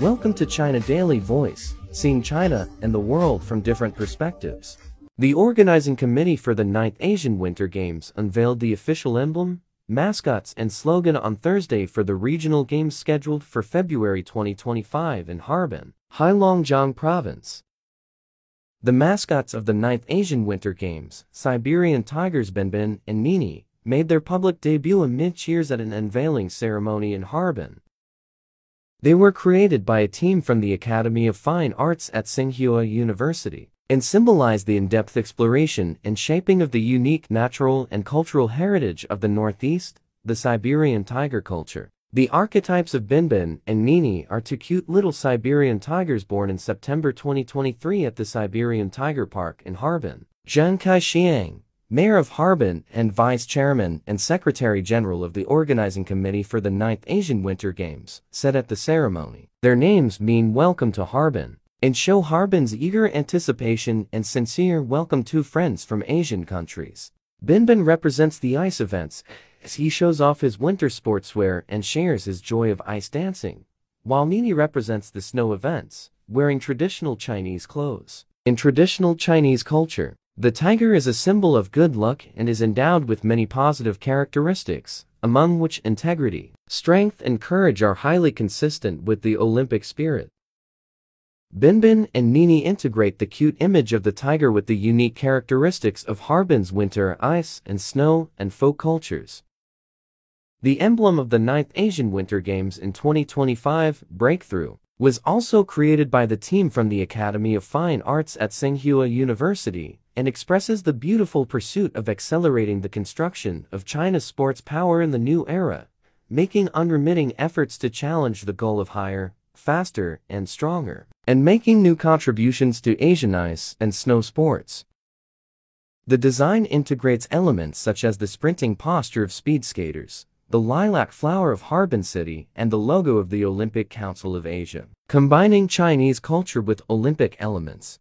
Welcome to China Daily Voice, seeing China and the world from different perspectives. The organizing committee for the 9th Asian Winter Games unveiled the official emblem, mascots, and slogan on Thursday for the regional games scheduled for February 2025 in Harbin, Heilongjiang Province. The mascots of the 9th Asian Winter Games, Siberian Tigers Binbin and Nini, made their public debut amid cheers at an unveiling ceremony in Harbin. They were created by a team from the Academy of Fine Arts at Tsinghua University and symbolize the in-depth exploration and shaping of the unique natural and cultural heritage of the Northeast, the Siberian tiger culture. The archetypes of Binbin and Nini are two cute little Siberian tigers born in September 2023 at the Siberian Tiger Park in Harbin. Zhang Qixiang, Mayor of Harbin and Vice Chairman and Secretary General of the Organizing Committee for the 9th Asian Winter Games, said at the ceremony. Their names mean welcome to Harbin and show Harbin's eager anticipation and sincere welcome to friends from Asian countries. Binbin represents the ice events as he shows off his winter sportswear and shares his joy of ice dancing, while Nini represents the snow events, wearing traditional Chinese clothes. In traditional Chinese culture, the tiger is a symbol of good luck and is endowed with many positive characteristics, among which integrity, strength, and courage are highly consistent with the Olympic spirit. Binbin and Nini integrate the cute image of the tiger with the unique characteristics of Harbin's winter ice and snow and folk cultures. The emblem of the 9th Asian Winter Games in 2025, Breakthrough, was also created by the team from the Academy of Fine Arts at Tsinghua University and expresses the beautiful pursuit of accelerating the construction of China's sports power in the new era, making unremitting efforts to challenge the goal of higher, faster, and stronger, and making new contributions to Asian ice and snow sports. The design integrates elements such as the sprinting posture of speed skaters, the lilac flower of Harbin City, and the logo of the Olympic Council of Asia, combining Chinese culture with Olympic elements.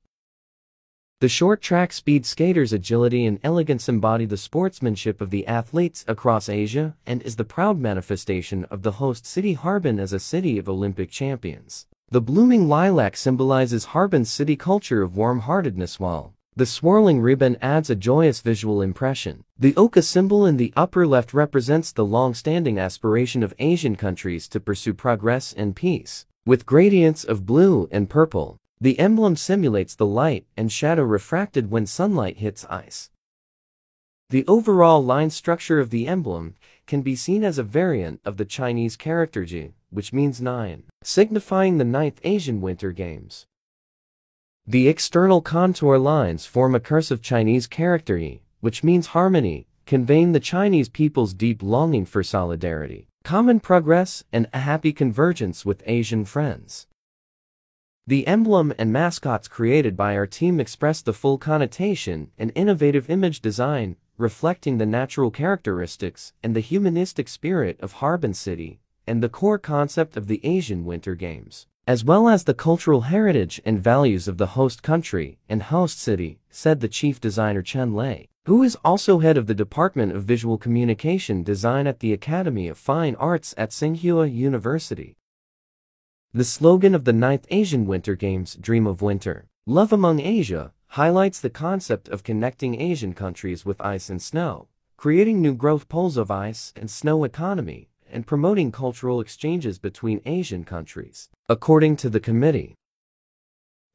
The short track speed skaters' agility and elegance embody the sportsmanship of the athletes across Asia and is the proud manifestation of the host city Harbin as a city of Olympic champions. The blooming lilac symbolizes Harbin's city culture of warm-heartedness while the swirling ribbon adds a joyous visual impression. The Oka symbol in the upper left represents the long-standing aspiration of Asian countries to pursue progress and peace. With gradients of blue and purple, the emblem simulates the light and shadow refracted when sunlight hits ice. The overall line structure of the emblem can be seen as a variant of the Chinese character Ji, which means nine, signifying the ninth Asian Winter Games. The external contour lines form a cursive Chinese character yi, which means harmony, conveying the Chinese people's deep longing for solidarity, common progress, and a happy convergence with Asian friends. The emblem and mascots created by our team express the full connotation and innovative image design, reflecting the natural characteristics and the humanistic spirit of Harbin City, and the core concept of the Asian Winter Games as well as the cultural heritage and values of the host country and host city, said the chief designer Chen Lei, who is also head of the Department of Visual Communication Design at the Academy of Fine Arts at Tsinghua University. The slogan of the 9th Asian Winter Games, Dream of Winter, Love Among Asia, highlights the concept of connecting Asian countries with ice and snow, creating new growth poles of ice and snow economy, and promoting cultural exchanges between Asian countries, according to the committee.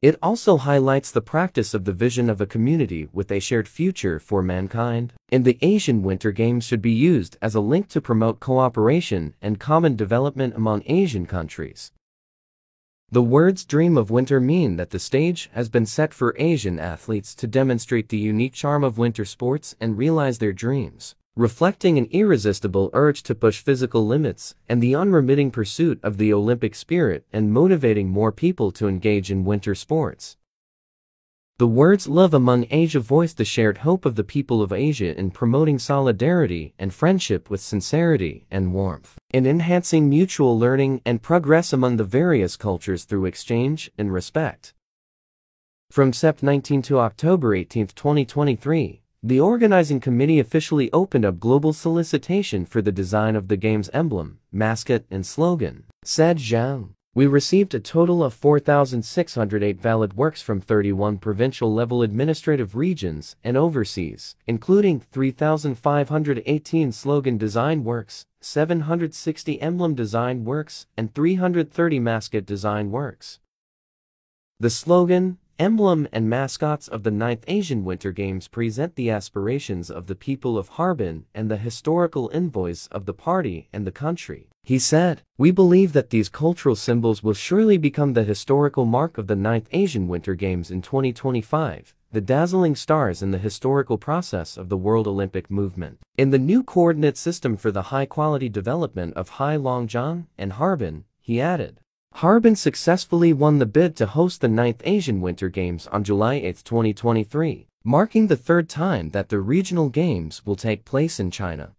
It also highlights the practice of the vision of a community with a shared future for mankind, and the Asian Winter Games should be used as a link to promote cooperation and common development among Asian countries. The words dream of winter mean that the stage has been set for Asian athletes to demonstrate the unique charm of winter sports and realize their dreams reflecting an irresistible urge to push physical limits and the unremitting pursuit of the Olympic spirit and motivating more people to engage in winter sports. The words love among Asia voice the shared hope of the people of Asia in promoting solidarity and friendship with sincerity and warmth, in enhancing mutual learning and progress among the various cultures through exchange and respect. From Sept 19 to October 18, 2023, the organizing committee officially opened up global solicitation for the design of the game's emblem, mascot, and slogan, said Zhang. We received a total of 4,608 valid works from 31 provincial-level administrative regions and overseas, including 3,518 slogan design works, 760 emblem design works, and 330 mascot design works. The slogan, emblem and mascots of the 9th Asian Winter Games present the aspirations of the people of Harbin and the historical envoys of the party and the country. He said, We believe that these cultural symbols will surely become the historical mark of the 9th Asian Winter Games in 2025, the dazzling stars in the historical process of the World Olympic movement. In the new coordinate system for the high-quality development of Heilongjiang and Harbin, he added, Harbin successfully won the bid to host the 9th Asian Winter Games on July 8, 2023, marking the third time that the regional games will take place in China.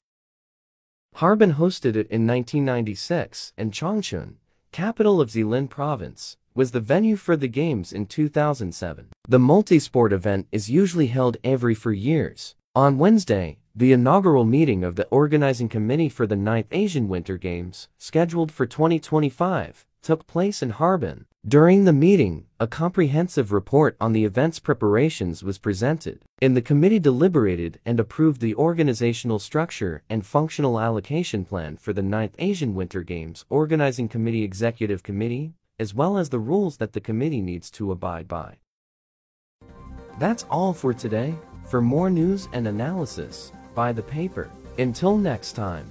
Harbin hosted it in 1996, and Changchun, capital of Jilin province, was the venue for the games in 2007. The multi-sport event is usually held every four years. On Wednesday, the inaugural meeting of the organizing committee for the 9th Asian Winter Games, scheduled for 2025, took place in Harbin. During the meeting, a comprehensive report on the event's preparations was presented, and the committee deliberated and approved the organizational structure and functional allocation plan for the 9th Asian Winter Games Organizing Committee Executive Committee, as well as the rules that the committee needs to abide by. That's all for today. For more news and analysis, buy the paper. Until next time.